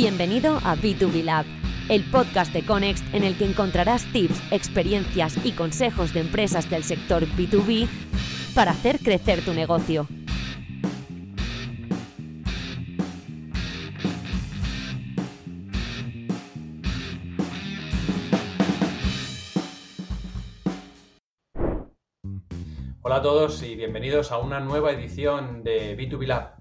Bienvenido a B2B Lab, el podcast de Conext en el que encontrarás tips, experiencias y consejos de empresas del sector B2B para hacer crecer tu negocio. Hola a todos y bienvenidos a una nueva edición de B2B Lab,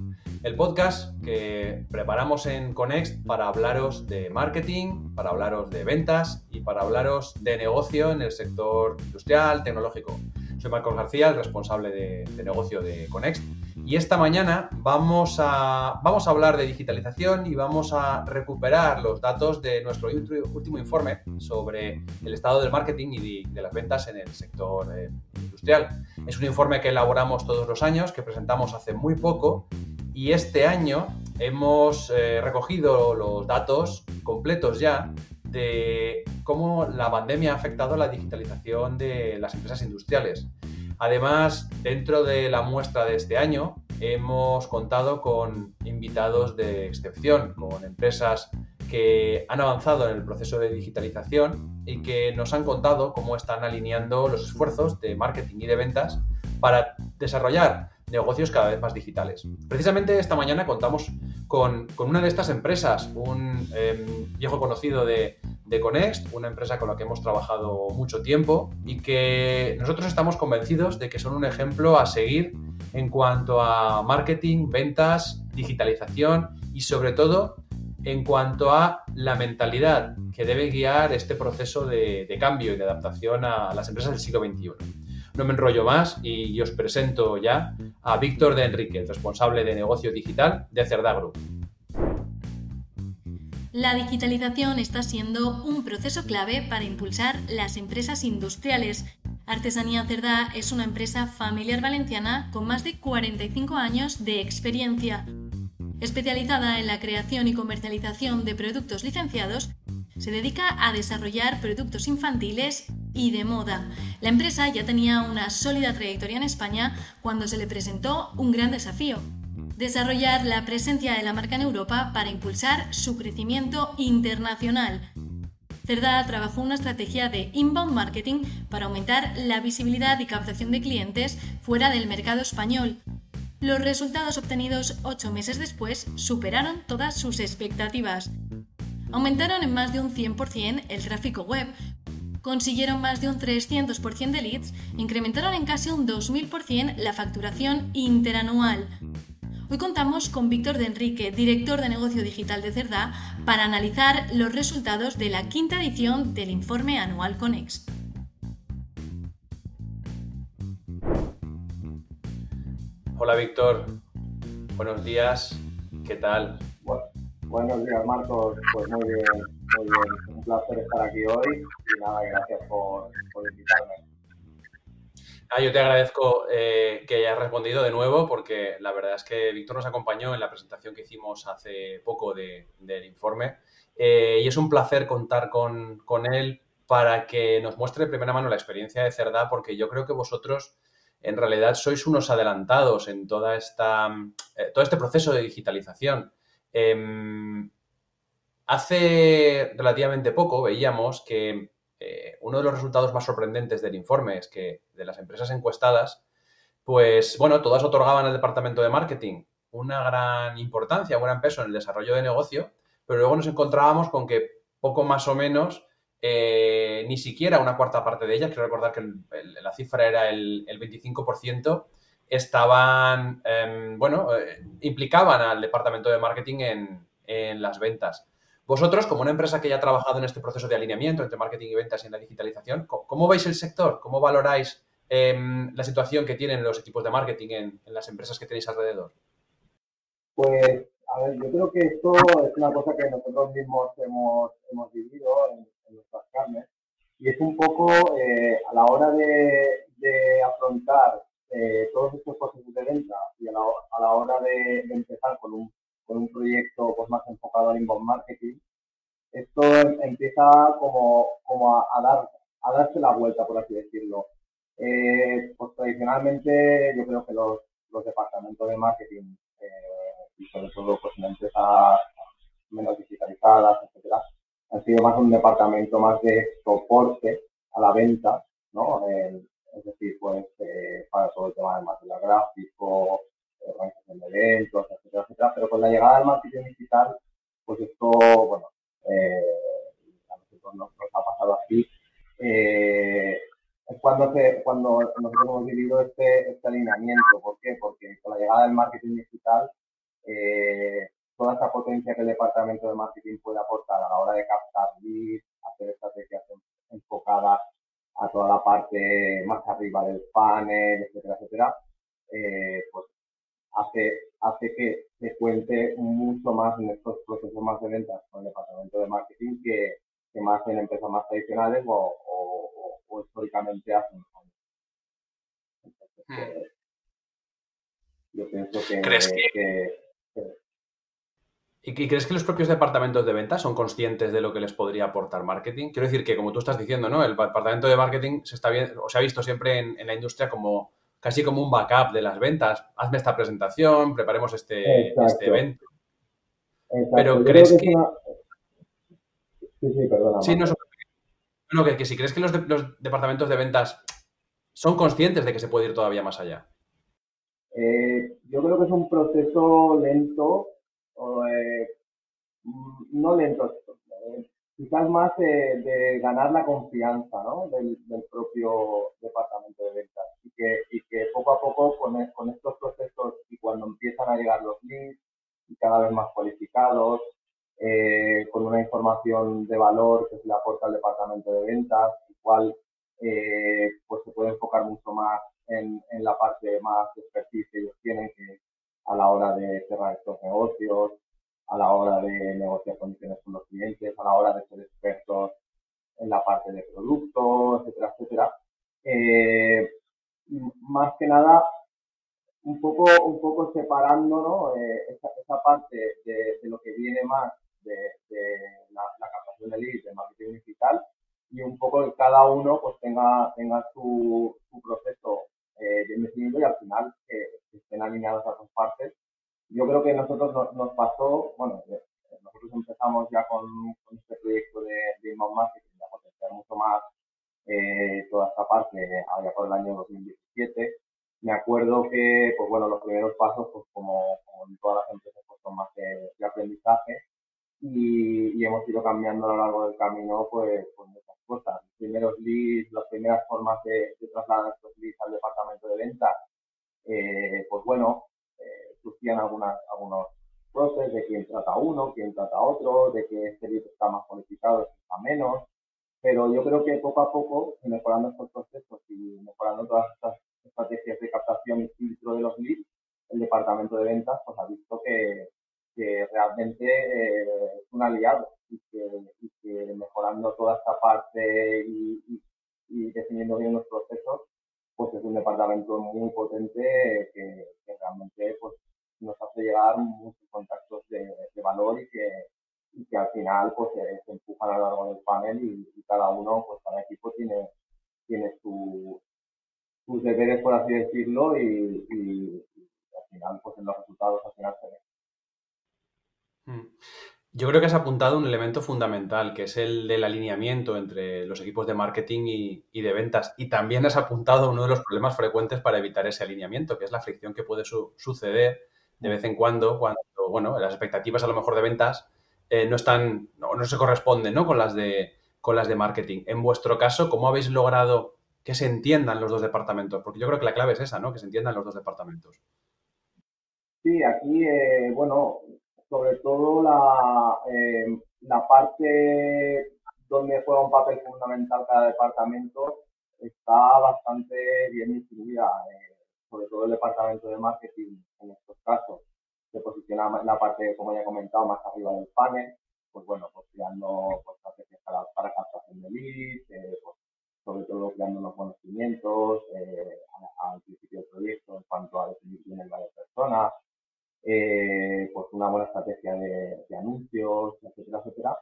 el podcast que preparamos en Conext para hablaros de marketing, para hablaros de ventas y para hablaros de negocio en el sector industrial, tecnológico. Soy Marcos García, el responsable de, negocio de Conext. Y esta mañana vamos a, vamos a hablar de digitalización y vamos a recuperar los datos de nuestro último informe sobre el estado del marketing y de, de las ventas en el sector eh, industrial. Es un informe que elaboramos todos los años, que presentamos hace muy poco y este año hemos eh, recogido los datos completos ya de cómo la pandemia ha afectado la digitalización de las empresas industriales. Además, dentro de la muestra de este año, hemos contado con invitados de excepción, con empresas que han avanzado en el proceso de digitalización y que nos han contado cómo están alineando los esfuerzos de marketing y de ventas para desarrollar negocios cada vez más digitales. Precisamente esta mañana contamos con, con una de estas empresas, un eh, viejo conocido de, de Conext, una empresa con la que hemos trabajado mucho tiempo y que nosotros estamos convencidos de que son un ejemplo a seguir en cuanto a marketing, ventas, digitalización y sobre todo en cuanto a la mentalidad que debe guiar este proceso de, de cambio y de adaptación a las empresas del siglo XXI. No me enrollo más y os presento ya a Víctor de Enrique, responsable de negocio digital de Cerda Group. La digitalización está siendo un proceso clave para impulsar las empresas industriales. Artesanía Cerdá es una empresa familiar valenciana con más de 45 años de experiencia. Especializada en la creación y comercialización de productos licenciados, se dedica a desarrollar productos infantiles y de moda. La empresa ya tenía una sólida trayectoria en España cuando se le presentó un gran desafío, desarrollar la presencia de la marca en Europa para impulsar su crecimiento internacional. Cerda trabajó una estrategia de inbound marketing para aumentar la visibilidad y captación de clientes fuera del mercado español. Los resultados obtenidos ocho meses después superaron todas sus expectativas. Aumentaron en más de un 100% el tráfico web, consiguieron más de un 300% de leads, incrementaron en casi un 2000% la facturación interanual. Hoy contamos con Víctor de Enrique, director de negocio digital de Cerda, para analizar los resultados de la quinta edición del informe anual Conext. Hola Víctor, buenos días, ¿qué tal? Bueno, buenos días Marcos, pues muy bien, muy bien, un placer estar aquí hoy y nada, gracias por, invitarme. Ah, yo te agradezco eh, que hayas respondido de nuevo porque la verdad es que Víctor nos acompañó en la presentación que hicimos hace poco de, del informe eh, y es un placer contar con, con, él para que nos muestre de primera mano la experiencia de Cerdá porque yo creo que vosotros en realidad sois unos adelantados en toda esta, eh, todo este proceso de digitalización. Em, hace relativamente poco veíamos que eh, uno de los resultados más sorprendentes del informe es que de las empresas encuestadas, pues bueno, todas otorgaban al departamento de marketing una gran importancia, un gran peso en el desarrollo de negocio, pero luego nos encontrábamos con que poco más o menos, eh, ni siquiera una cuarta parte de ellas, quiero recordar que la cifra era el, el 25%, estaban, eh, bueno, eh, implicaban al departamento de marketing en las ventas. Vosotros, como una empresa que ya ha trabajado en este proceso de alineamiento entre marketing y ventas y en la digitalización, ¿cómo veis el sector? ¿Cómo valoráis eh, la situación que tienen los equipos de marketing en, en, las empresas que tenéis alrededor? Pues, a ver, yo creo que esto es una cosa que nosotros mismos hemos, hemos vivido en, en, nuestras carnes y es un poco eh, a la hora de, de afrontar eh, todos estos procesos de venta y a la, a la hora de, de empezar con un con un proyecto pues, más enfocado al inbound marketing, esto empieza como, como a, dar, a darse la vuelta, por así decirlo. Eh, pues tradicionalmente yo creo que los, los departamentos de marketing eh, y sobre todo pues una empresa menos digitalizada sido más un departamento más de soporte a la venta, ¿no? es decir, pues eh, para todo el tema del material gráfico, organización de eventos, etcétera, etcétera. Pero con la llegada del marketing digital, pues esto, bueno, eh, a nosotros nos, ha pasado así. Eh, es cuando, se, cuando nosotros hemos vivido este, este alineamiento. ¿Por qué? Porque con la llegada del marketing digital, eh, toda esa potencia que el departamento de marketing puede aportar a la hora de captar leads, hacer estrategias enfocadas a toda la parte más arriba del panel, etcétera, etcétera, eh, pues hace, hace que se cuente mucho más en estos procesos más de ventas con el departamento de marketing que, que más en empresas más tradicionales o, o, históricamente hacen. Hmm. Pues, yo pienso que, ¿Crees que, ¿Y crees que los propios departamentos de ventas son conscientes de lo que les podría aportar marketing? Quiero decir que, como tú estás diciendo, ¿no? El departamento de marketing se está bien, o se ha visto siempre en, la industria como casi como un backup de las ventas. Hazme esta presentación, preparemos este, este evento. Pero crees que... Sí, sí, perdona. Sí, no, que, que, si crees que los, departamentos de ventas son conscientes de que se puede ir todavía más allá. Eh, yo creo que es un proceso lento, eh, no lento, eh, quizás más de ganar la confianza ¿no? del, propio departamento de ventas y que, poco a poco con, con estos procesos y cuando empiezan a llegar los leads y cada vez más cualificados, eh, con una información de valor que se le aporta al departamento de ventas, el cual eh, pues se puede enfocar mucho más en, en la parte más expertise que ellos tienen que a la hora de cerrar estos negocios, a la hora de negociar condiciones con los clientes, a la hora de ser expertos en la parte de productos, etcétera, etcétera. Eh, más que nada, un poco, un poco separando ¿no? Eh, esa, esa, parte de, de, lo que viene más de, la, captación de leads, de marketing digital, y un poco que cada uno pues tenga, tenga su, su proceso eh, bien definido y al final que, estén alineados las dos partes. Que nosotros nos, pasó, bueno, eh, nosotros empezamos ya con, con este proyecto de, de inbound marketing, a potenciar mucho más eh, toda esta parte allá por el año 2017. Me acuerdo que, pues bueno, los primeros pasos, pues como, como en todas las empresas, pues son más de, de aprendizaje y, hemos ido cambiando a lo largo del camino pues, pues muchas cosas. Los primeros leads, las primeras formas de, trasladar estos leads al departamento de ventas, eh, pues bueno, eh, surgían algunas, uno, quién trata otro, de que este lead está más cualificado, este está menos. Pero yo creo que poco a poco, mejorando estos procesos y mejorando todas estas estrategias de captación y filtro de los leads, el departamento de ventas pues ha visto que, que realmente eh, es un aliado y que, mejorando toda esta parte y, definiendo bien los procesos, pues es un departamento muy potente que, realmente pues, nos hace llegar muchos contactos de, valor y que, que al final pues se empujan a lo largo del panel y, cada uno, pues cada equipo tiene, tiene su, sus deberes, por así decirlo, y, al final pues en los resultados al final se ven. Mm. Yo creo que has apuntado un elemento fundamental, que es el del alineamiento entre los equipos de marketing y, de ventas. Y también has apuntado uno de los problemas frecuentes para evitar ese alineamiento, que es la fricción que puede suceder de vez en cuando, cuando bueno, las expectativas a lo mejor de ventas eh, no están, no, no, se corresponden ¿no? Con, las de, con las de marketing. En vuestro caso, ¿cómo habéis logrado que se entiendan los dos departamentos? Porque yo creo que la clave es esa, ¿no? Que se entiendan los dos departamentos. Sí, aquí, eh, bueno, sobre todo la, eh, la parte donde juega un papel fundamental cada departamento está bastante bien distribuida, eh, sobre todo el departamento de marketing en estos casos se posiciona en la parte, como ya he comentado, más arriba del panel, pues bueno, pues creando pues, estrategias para, para captación de leads, eh, pues, sobre todo creando unos buenos cimientos al principio del proyecto en cuanto a definir bien el de personas, eh, pues una buena estrategia de, anuncios, etcétera, etcétera,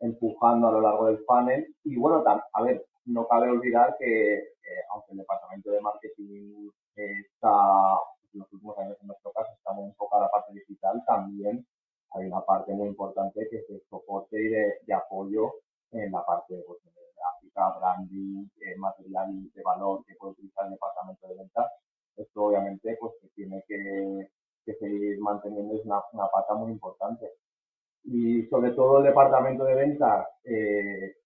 empujando a lo largo del panel. Y bueno, a ver, no cabe olvidar que, eh, aunque el departamento de marketing está, en los últimos años en nuestro caso, está muy enfocado a la parte digital, también hay una parte muy importante que es el soporte y de, apoyo en la parte pues, de gráfica, branding, eh, material de valor que puede utilizar el departamento de ventas. Esto obviamente pues que tiene que, seguir manteniendo es una, una, pata muy importante. Y sobre todo el departamento de ventas eh,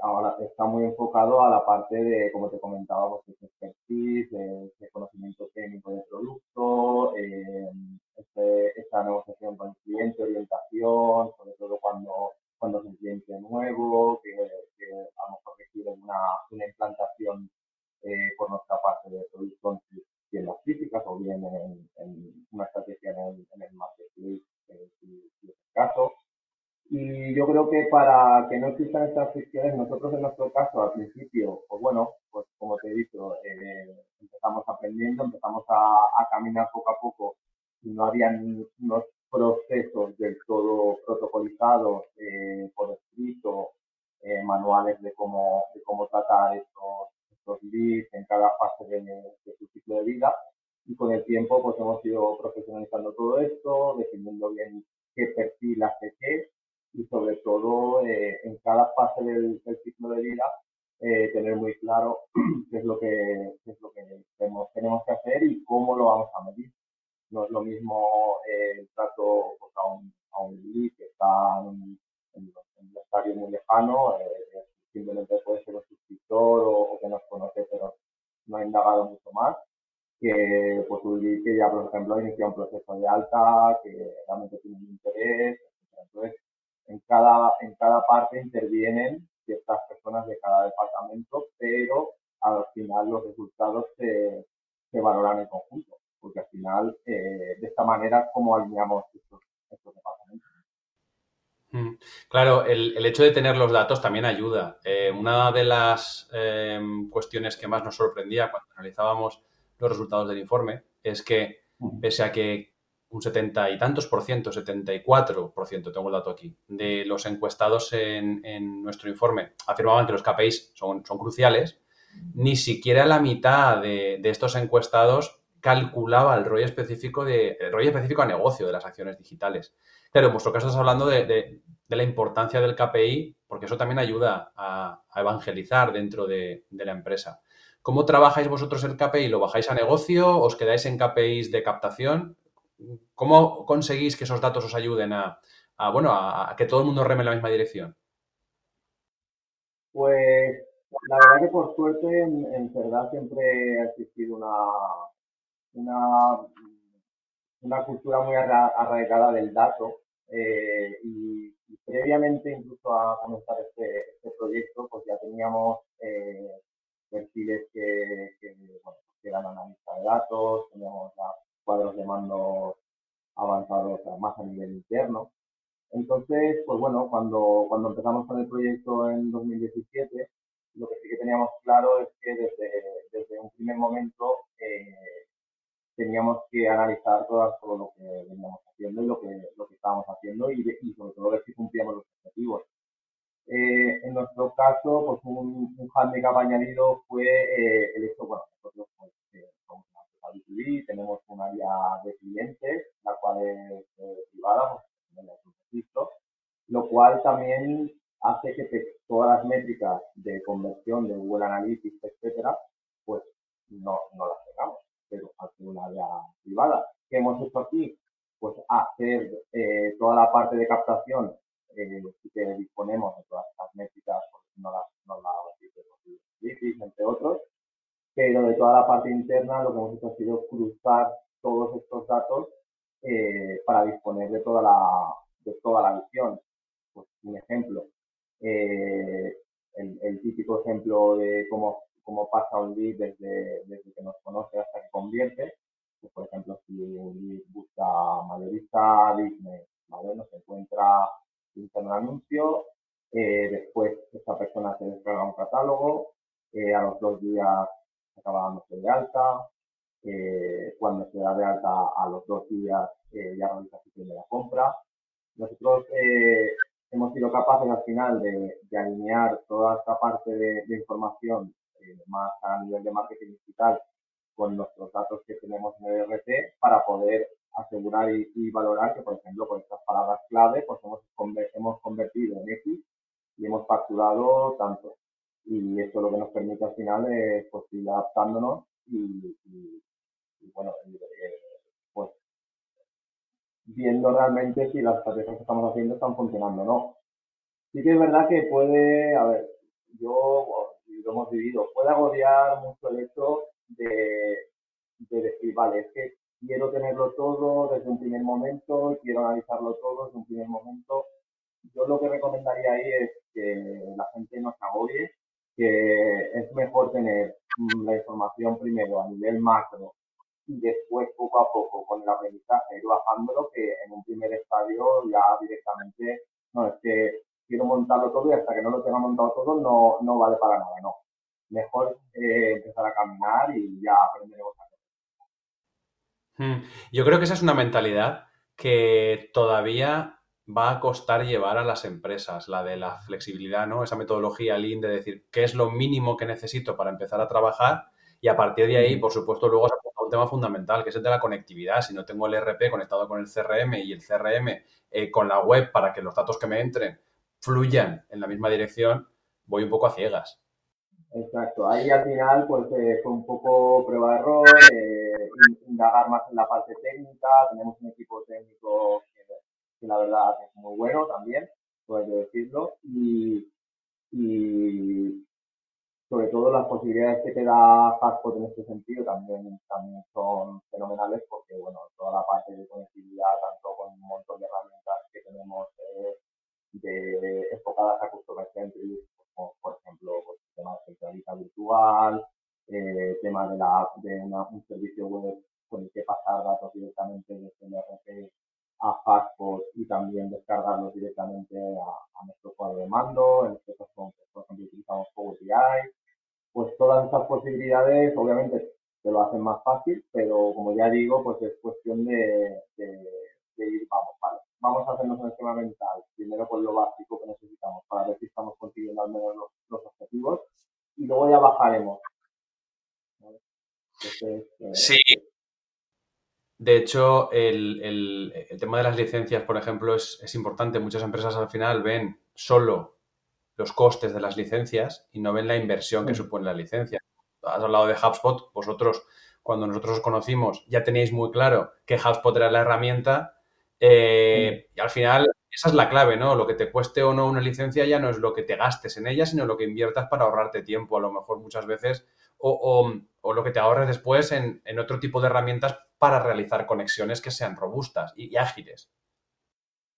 ahora está muy enfocado a la parte de, como te comentaba, pues, de expertise, de, conocimiento técnico del producto, eh, este, esta negociación con el cliente, orientación, sobre todo cuando, cuando es un cliente nuevo, que, que a lo mejor requiere una, una implantación eh, por nuestra parte de producto en tiendas físicas o bien en, una estrategia en el, en el marketplace, eh, si, si es caso. Y yo creo que para que no existan estas fricciones, nosotros en nuestro caso al principio, pues bueno, pues como te he dicho, eh, empezamos aprendiendo, empezamos a, caminar poco a poco y no habían unos procesos del todo protocolizados eh, por escrito, eh, manuales de cómo, de cómo tratar estos, estos leads en cada fase de, de su ciclo de vida. Y con el tiempo pues hemos ido profesionalizando todo esto, definiendo bien qué perfil hace qué y sobre todo eh, en cada fase del, ciclo de vida eh, tener muy claro qué es lo que, es lo que tenemos, tenemos, que hacer y cómo lo vamos a medir. No es lo mismo eh, el trato pues, a, un, a un lead que está en, un estadio muy lejano, simplemente puede ser un suscriptor o, que nos conoce pero no ha indagado mucho más, que pues un lead que ya por ejemplo ha iniciado un proceso de alta, que realmente tiene un interés, Entonces, en cada, en cada parte intervienen ciertas personas de cada departamento, pero al final los resultados se, se valoran en conjunto, porque al final eh, de esta manera como alineamos estos, estos departamentos. Mm. Claro, el, el, hecho de tener los datos también ayuda. Eh, una de las eh, cuestiones que más nos sorprendía cuando analizábamos los resultados del informe es que, pese a que un 70 y tantos por ciento, 74 por ciento, tengo el dato aquí, de los encuestados en, nuestro informe afirmaban que los KPIs son, son cruciales, ni siquiera la mitad de, estos encuestados calculaba el rollo específico de el rollo específico a negocio de las acciones digitales. Claro, en vuestro caso estás hablando de, la importancia del KPI, porque eso también ayuda a, evangelizar dentro de, de, la empresa. ¿Cómo trabajáis vosotros el KPI? ¿Lo bajáis a negocio? ¿Os quedáis en KPIs de captación? ¿Cómo conseguís que esos datos os ayuden a, bueno, a, que todo el mundo reme en la misma dirección? Pues la verdad que por suerte en, verdad siempre ha existido una, una, cultura muy arraigada del dato eh, y, previamente incluso a comenzar este, este, proyecto pues ya teníamos eh, perfiles que, que, que eran analistas de datos, teníamos la cuadros de mando avanzados más a nivel interno. Entonces, pues bueno, cuando, cuando empezamos con el proyecto en 2017, lo que sí que teníamos claro es que desde, desde un primer momento eh, teníamos que analizar todo, todo lo que veníamos haciendo y lo que, lo que estábamos haciendo y, y sobre todo ver si cumplíamos los objetivos. Eh, en nuestro caso, pues un, un handicap añadido fue eh, el hecho, bueno, nosotros pues, B2B, tenemos de clientes, la cual es eh, privada, pues, lo cual también hace que todas las métricas de conversión de Google Analytics, etcétera, pues no, no las tengamos, pero al ser un área privada. ¿Qué hemos hecho aquí? Pues hacer eh, toda la parte de captación eh, que disponemos de todas estas métricas, pues no las, no las entre otros, pero de toda la parte interna lo que hemos hecho ha sido cruzar todos estos datos eh, para disponer de toda la, de toda la visión. Pues, un ejemplo, eh, el, el, típico ejemplo de cómo, cómo pasa un lead desde, desde que nos conoce hasta que convierte. Pues, por ejemplo, si un lead busca mayorista Disney, ¿vale? Nos encuentra un anuncio, eh, después esta persona se descarga un catálogo, eh, a los dos días acaba dándose de alta. Eh, cuando se da de alta a los dos días eh, ya realiza su primera compra. Nosotros eh, hemos sido capaces al final de, de alinear toda esta parte de, de información eh, más a nivel de marketing digital con nuestros datos que tenemos en el RT para poder asegurar y, y, valorar que, por ejemplo, con estas palabras clave, pues hemos, hemos convertido en X y hemos facturado tanto. Y esto lo que nos permite al final es pues, ir adaptándonos y, bueno, pues viendo realmente si las estrategias que estamos haciendo están funcionando o no. Sí que es verdad que puede, a ver, yo, lo hemos vivido, puede agobiar mucho el hecho de, de decir, vale, es que quiero tenerlo todo desde un primer momento, quiero analizarlo todo desde un primer momento. Yo lo que recomendaría ahí es que la gente no se agobie, que es mejor tener mm, la información primero a nivel macro y después poco a poco con el aprendizaje ir bajándolo que en un primer estadio ya directamente, no, es que quiero montarlo todo y hasta que no lo tenga montado todo no, no vale para nada, no. Mejor eh, empezar a caminar y ya aprenderemos a Hmm. Yo creo que esa es una mentalidad que todavía va a costar llevar a las empresas, la de la flexibilidad, ¿no? Esa metodología Lean de decir qué es lo mínimo que necesito para empezar a trabajar y a partir de ahí, por supuesto, luego se tema fundamental, que es el de la conectividad. Si no tengo el RP conectado con el CRM y el CRM eh, con la web para que los datos que me entren fluyan en la misma dirección, voy un poco a ciegas. Exacto, ahí al final pues eh, fue un poco prueba-error, eh, indagar más en la parte técnica, tenemos un equipo técnico que, la verdad es muy bueno también, puedo decirlo, y, y sobre todo las posibilidades que te da Haspot en este sentido también, también son fenomenales porque bueno, toda la parte de conectividad, tanto con un montón de herramientas que tenemos de, enfocadas a customer centric, como por ejemplo pues, temas de centralita virtual, eh, temas de, la, de un servicio web con el que pasar datos directamente desde el RP a Fastpod y también descargarlos directamente a, nuestro cuadro de mando. En este caso, por ejemplo, utilizamos Power BI. Pues todas estas posibilidades, obviamente, te lo hacen más fácil, pero como ya digo, pues es cuestión de, ir, vamos, vale, vamos a hacernos un esquema mental, primero con lo básico que necesitamos para ver si estamos consiguiendo al menos los objetivos y luego ya bajaremos. Eh, sí. De hecho, el, tema de las licencias, por ejemplo, es, importante. Muchas empresas al final ven solo los costes de las licencias y no ven la inversión que mm. supone la licencia. Has hablado de HubSpot, vosotros, cuando nosotros os conocimos, ya teníais muy claro que HubSpot era la herramienta eh, mm. y al final esa es la clave, ¿no? Lo que te cueste o no una licencia ya no es lo que te gastes en ella, sino lo que inviertas para ahorrarte tiempo, a lo mejor muchas veces, o, lo que te ahorres después en, otro tipo de herramientas para realizar conexiones que sean robustas y, ágiles.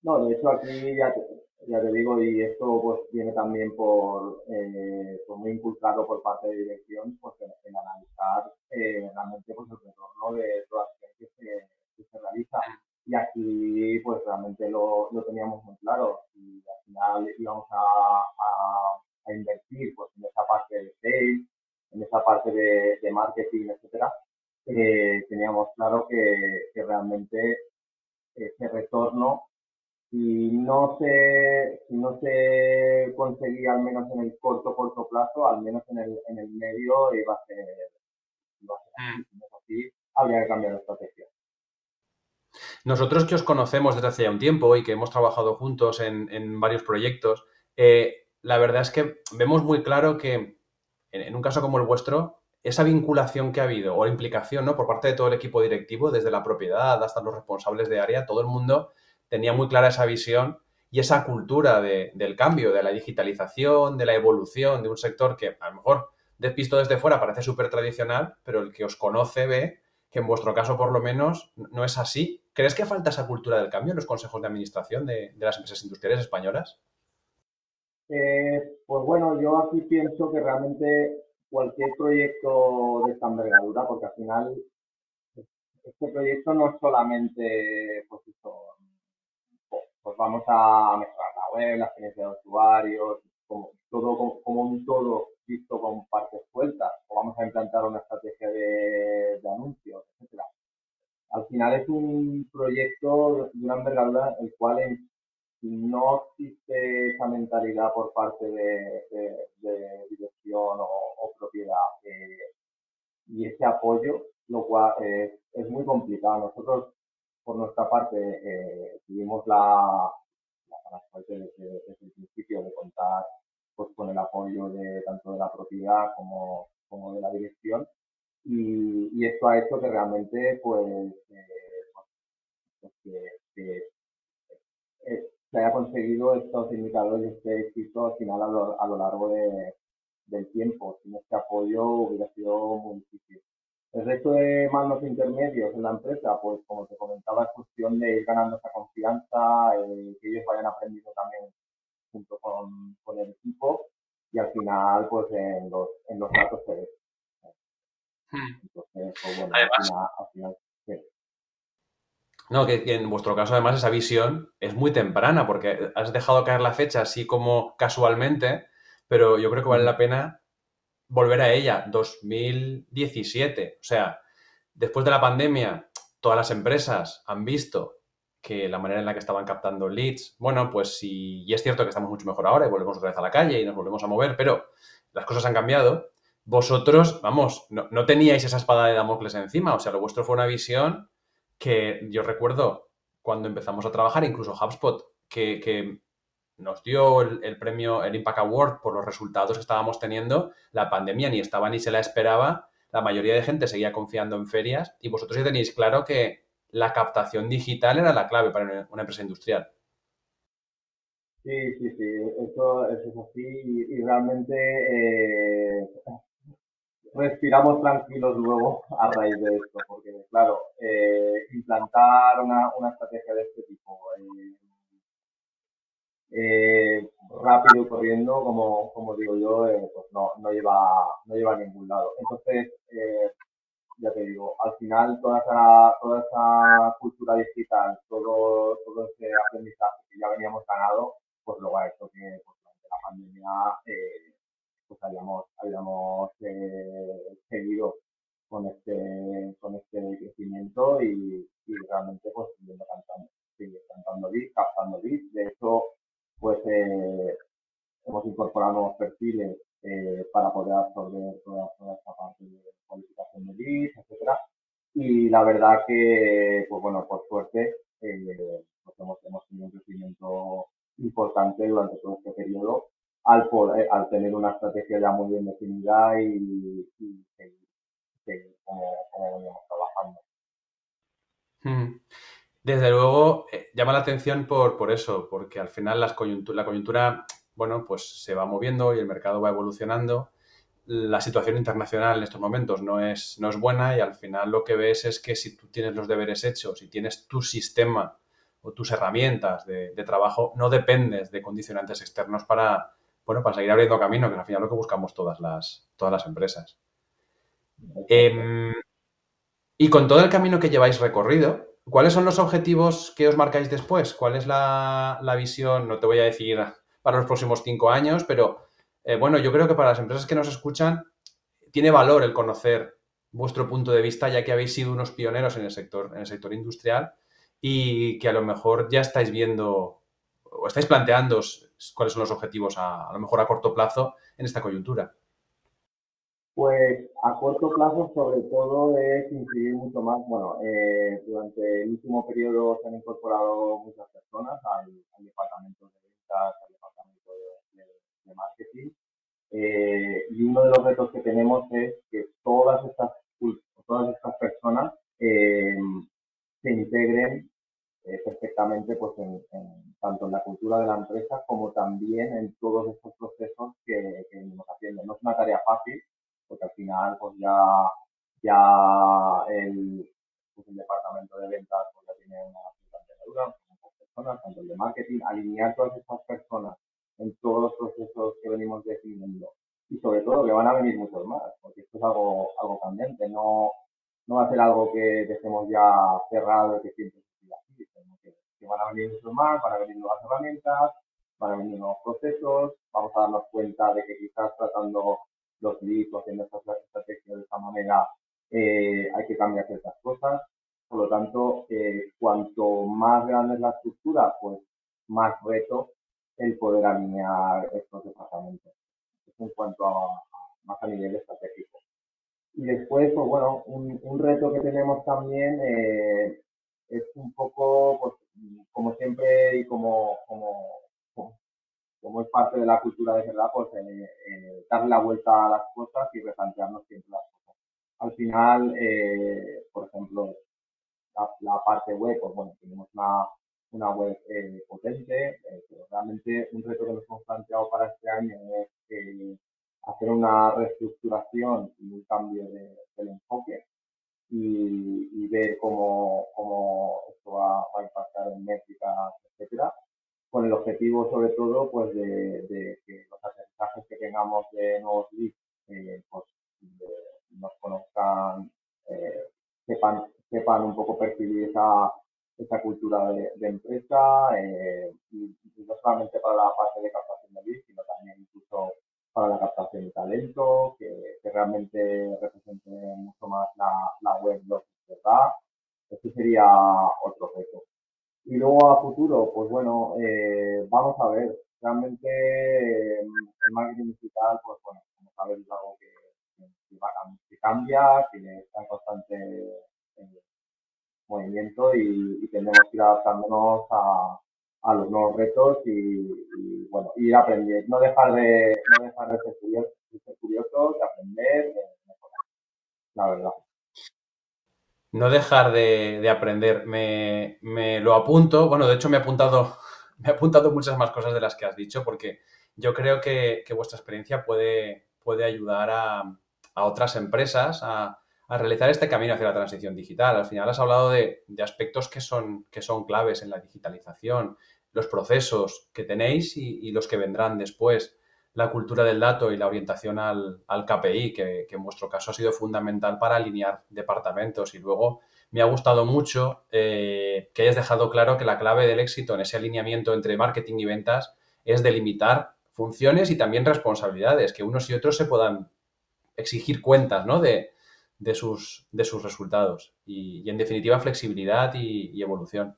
No, de hecho aquí ya te, digo, y esto pues viene también por, eh, pues, muy inculcado por parte de dirección, pues en, analizar eh, realmente pues, el retorno de todas las que se, que se realiza y aquí pues realmente lo, lo teníamos muy claro. Y al final íbamos a, a, invertir pues en esa parte de sales, en esa parte de, de marketing, etcétera, eh, teníamos claro que, que, realmente ese retorno si no se si no se conseguía al menos en el corto corto plazo al menos en el, en el medio iba a ser, iba a ser mm. así, habría que cambiar de estrategia nosotros que os conocemos desde hace ya un tiempo y que hemos trabajado juntos en, varios proyectos, eh, la verdad es que vemos muy claro que en, un caso como el vuestro, esa vinculación que ha habido o implicación ¿no? por parte de todo el equipo directivo, desde la propiedad hasta los responsables de área, todo el mundo tenía muy clara esa visión y esa cultura del cambio, de la digitalización, de la evolución de un sector que a lo mejor visto desde fuera parece súper tradicional, pero el que os conoce ve que en vuestro caso por lo menos no es así. ¿Crees que falta esa cultura del cambio en los consejos de administración de, las empresas industriales españolas? Eh, pues bueno, yo aquí pienso que realmente cualquier proyecto de esta envergadura, porque al final este proyecto no es solamente, pues, pues vamos a mejorar la web, la experiencia de usuarios, como todo como un todo visto con partes sueltas, o vamos a implantar una estrategia de, anuncios, etcétera. Al final es un proyecto de una envergadura el cual no existe esa mentalidad por parte de, dirección o, propiedad eh, y ese apoyo, lo cual es muy complicado. Nosotros, por nuestra parte, eh, tuvimos la, la, desde, el principio de contar pues con el apoyo de tanto de la propiedad como, como de la dirección. Y, esto ha hecho que realmente pues, eh, pues eh, se haya conseguido estos indicadores y este éxito al final a lo, a lo largo de, del tiempo. Sin este apoyo hubiera sido muy difícil. El resto de mandos intermedios en la empresa, pues como te comentaba, es cuestión de ir ganando esa confianza, eh, que ellos vayan aprendiendo también junto con, con, el equipo y al final, pues en los, en los datos se ve. Hmm. Entonces, pues, bueno, Además, al final, No, que, que, en vuestro caso además esa visión es muy temprana porque has dejado caer la fecha así como casualmente, pero yo creo que vale la pena volver a ella, 2017. O sea, después de la pandemia, todas las empresas han visto que la manera en la que estaban captando leads, bueno, pues sí, y es cierto que estamos mucho mejor ahora y volvemos otra vez a la calle y nos volvemos a mover, pero las cosas han cambiado. Vosotros, vamos, no, no teníais esa espada de Damocles encima, o sea, lo vuestro fue una visión que yo recuerdo cuando empezamos a trabajar, incluso HubSpot, que, que nos dio el, premio, el Impact Award por los resultados que estábamos teniendo, la pandemia ni estaba ni se la esperaba, la mayoría de gente seguía confiando en ferias. Y vosotros ya tenéis claro que la captación digital era la clave para una empresa industrial. Sí, sí, sí, eso, es así. Y, realmente eh, respiramos tranquilos luego a raíz de esto, porque claro, eh, implantar una, una estrategia de este tipo, eh, eh, rápido corriendo, como, como digo yo, eh, pues no, no, lleva, no lleva a ningún lado. Entonces, eh, ya te digo, al final toda esa, toda esa cultura digital, todo, todo ese aprendizaje que ya veníamos ganado, pues luego ha hecho que pues, durante la pandemia eh, pues hayamos, hayamos seguido con este, con este crecimiento y, realmente pues siguiendo cantando, sigue cantando leads, captando leads. De hecho, pues eh, hemos incorporado nuevos perfiles eh, para poder absorber toda, esta parte de cualificación de leads, etcétera. Y la verdad que, pues bueno, por suerte, eh, pues hemos, tenido un crecimiento importante durante todo este periodo al, poder, al tener una estrategia ya muy bien definida y, seguir, como, veníamos trabajando. Hmm. Desde luego, eh, llama la atención por, por eso, porque al final las la coyuntura, bueno, pues se va moviendo y el mercado va evolucionando. La situación internacional en estos momentos no es, no es buena y al final lo que ves es que si tú tienes los deberes hechos, si tienes tu sistema o tus herramientas de, trabajo, no dependes de condicionantes externos para, bueno, para seguir abriendo camino, que al final es lo que buscamos todas las, todas las empresas. Em, y con todo el camino que lleváis recorrido, ¿Cuáles son los objetivos que os marcáis después? ¿Cuál es la, visión? No te voy a decir para los próximos cinco años, pero eh, bueno, yo creo que para las empresas que nos escuchan tiene valor el conocer vuestro punto de vista, ya que habéis sido unos pioneros en el sector, en el sector industrial y que a lo mejor ya estáis viendo o estáis planteando cuáles son los objetivos a, a lo mejor a corto plazo en esta coyuntura. Pues a corto plazo, sobre todo, es incidir mucho más. Bueno, eh, durante el último periodo se han incorporado muchas personas al, departamento de ventas, al departamento de, marketing. Eh, y uno de los retos que tenemos es que todas estas, todas estas personas eh, se integren perfectamente pues en, tanto en la cultura de la empresa como también en todos estos procesos que, que venimos haciendo. No es una tarea fácil, porque al final pues ya, ya el, pues, el departamento de ventas pues ya tiene una cierta con personas, tanto el de marketing, alinear todas estas personas en todos los procesos que venimos definiendo. Y sobre todo que van a venir muchos más, porque esto es algo, algo cambiante, no, no va a ser algo que dejemos ya cerrado y que siempre siga así, sino que, que, van a venir muchos más, van a venir nuevas herramientas, van a venir nuevos procesos, vamos a darnos cuenta de que quizás tratando los leads o haciendo estas estrategias de esta manera, eh, hay que cambiar ciertas cosas. Por lo tanto, eh, cuanto más grande es la estructura, pues más reto el poder alinear estos departamentos. En cuanto a, más a nivel estratégico. Y después, pues bueno, un, un reto que tenemos también eh, es un poco, pues, como siempre y como, como, como, es parte de la cultura de verdad, pues darle la vuelta a las cosas y replantearnos siempre las cosas. Al final, por ejemplo, la, parte web, pues bueno, tenemos una, una web potente, pero realmente un reto que nos hemos planteado para este año es hacer una reestructuración y un cambio de, del enfoque y, ver cómo, cómo esto va, a impactar en métricas, etcétera, con el objetivo sobre todo pues de, que los aterrizajes que tengamos de nuevos leads eh, pues, nos conozcan, eh, sepan, sepan un poco percibir esa, esa cultura de, empresa eh, y, no solamente para la parte de captación de leads, sino también incluso para la captación de talento, que, realmente represente mucho más la, la web ¿verdad? Este sería otro reto. Y luego a futuro, pues bueno, eh, vamos a ver. Realmente el marketing digital, pues bueno, como sabes, es algo que, que, cambia, que está en constante eh, movimiento y, y tenemos que ir adaptándonos a, los nuevos retos y, bueno, ir aprendiendo, no dejar de, no dejar de ser curioso, de ser curioso, de aprender, de mejorar, la verdad. No dejar de, de aprender, me, me, lo apunto, bueno, de hecho me he apuntado, me he apuntado muchas más cosas de las que has dicho porque yo creo que, que vuestra experiencia puede, puede ayudar a, a otras empresas a, a realizar este camino hacia la transición digital. Al final has hablado de, de, aspectos que son, que son claves en la digitalización, los procesos que tenéis y, los que vendrán después, la cultura del dato y la orientación al, KPI, que, en vuestro caso ha sido fundamental para alinear departamentos. Y luego me ha gustado mucho eh, que hayas dejado claro que la clave del éxito en ese alineamiento entre marketing y ventas es delimitar funciones y también responsabilidades, que unos y otros se puedan exigir cuentas de, sus, de sus resultados. Y, en definitiva, flexibilidad y evolución.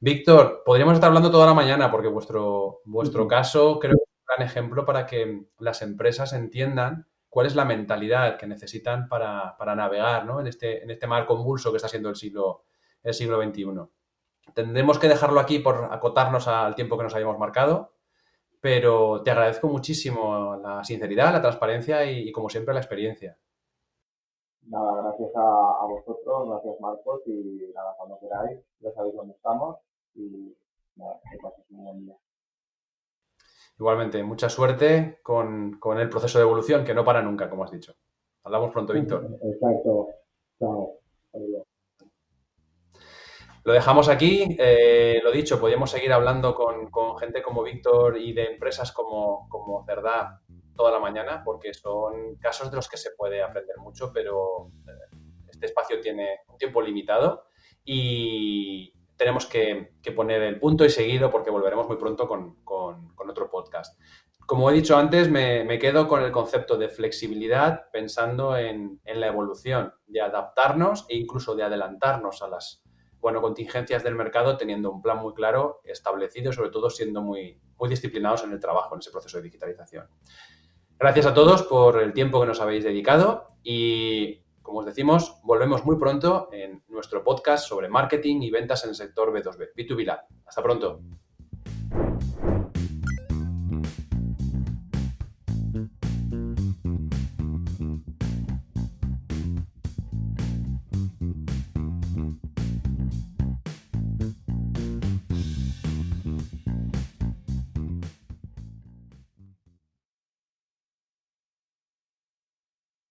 Víctor, podríamos estar hablando toda la mañana porque vuestro, vuestro caso creo que gran ejemplo para que las empresas entiendan cuál es la mentalidad que necesitan para, navegar en, este, en este mar convulso que está siendo el siglo, el siglo XXI. Tendremos que dejarlo aquí por acotarnos al tiempo que nos habíamos marcado, pero te agradezco muchísimo la sinceridad, la transparencia y, como siempre, la experiencia. Nada, gracias a, vosotros, gracias Marcos y nada, cuando queráis, ya sabéis dónde estamos Igualmente, mucha suerte con, el proceso de evolución que no para nunca, como has dicho. Hablamos pronto, Víctor. Exacto. Chao. Lo dejamos aquí. Eh, lo dicho, podríamos seguir hablando con, gente como Víctor y de empresas como, como Cerdá toda la mañana, porque son casos de los que se puede aprender mucho, pero eh, este espacio tiene un tiempo limitado y, tenemos que, poner el punto y seguido porque volveremos muy pronto con, podcast. Como he dicho antes, me, quedo con el concepto de flexibilidad pensando en, la evolución, de adaptarnos e incluso de adelantarnos a las bueno, contingencias del mercado teniendo un plan muy claro, establecido y sobre todo siendo muy, muy disciplinados en el trabajo, en ese proceso de digitalización. Gracias a todos por el tiempo que nos habéis dedicado y como os decimos, volvemos muy pronto en nuestro podcast sobre marketing y ventas en el sector B2B, B2B Lab. Hasta pronto.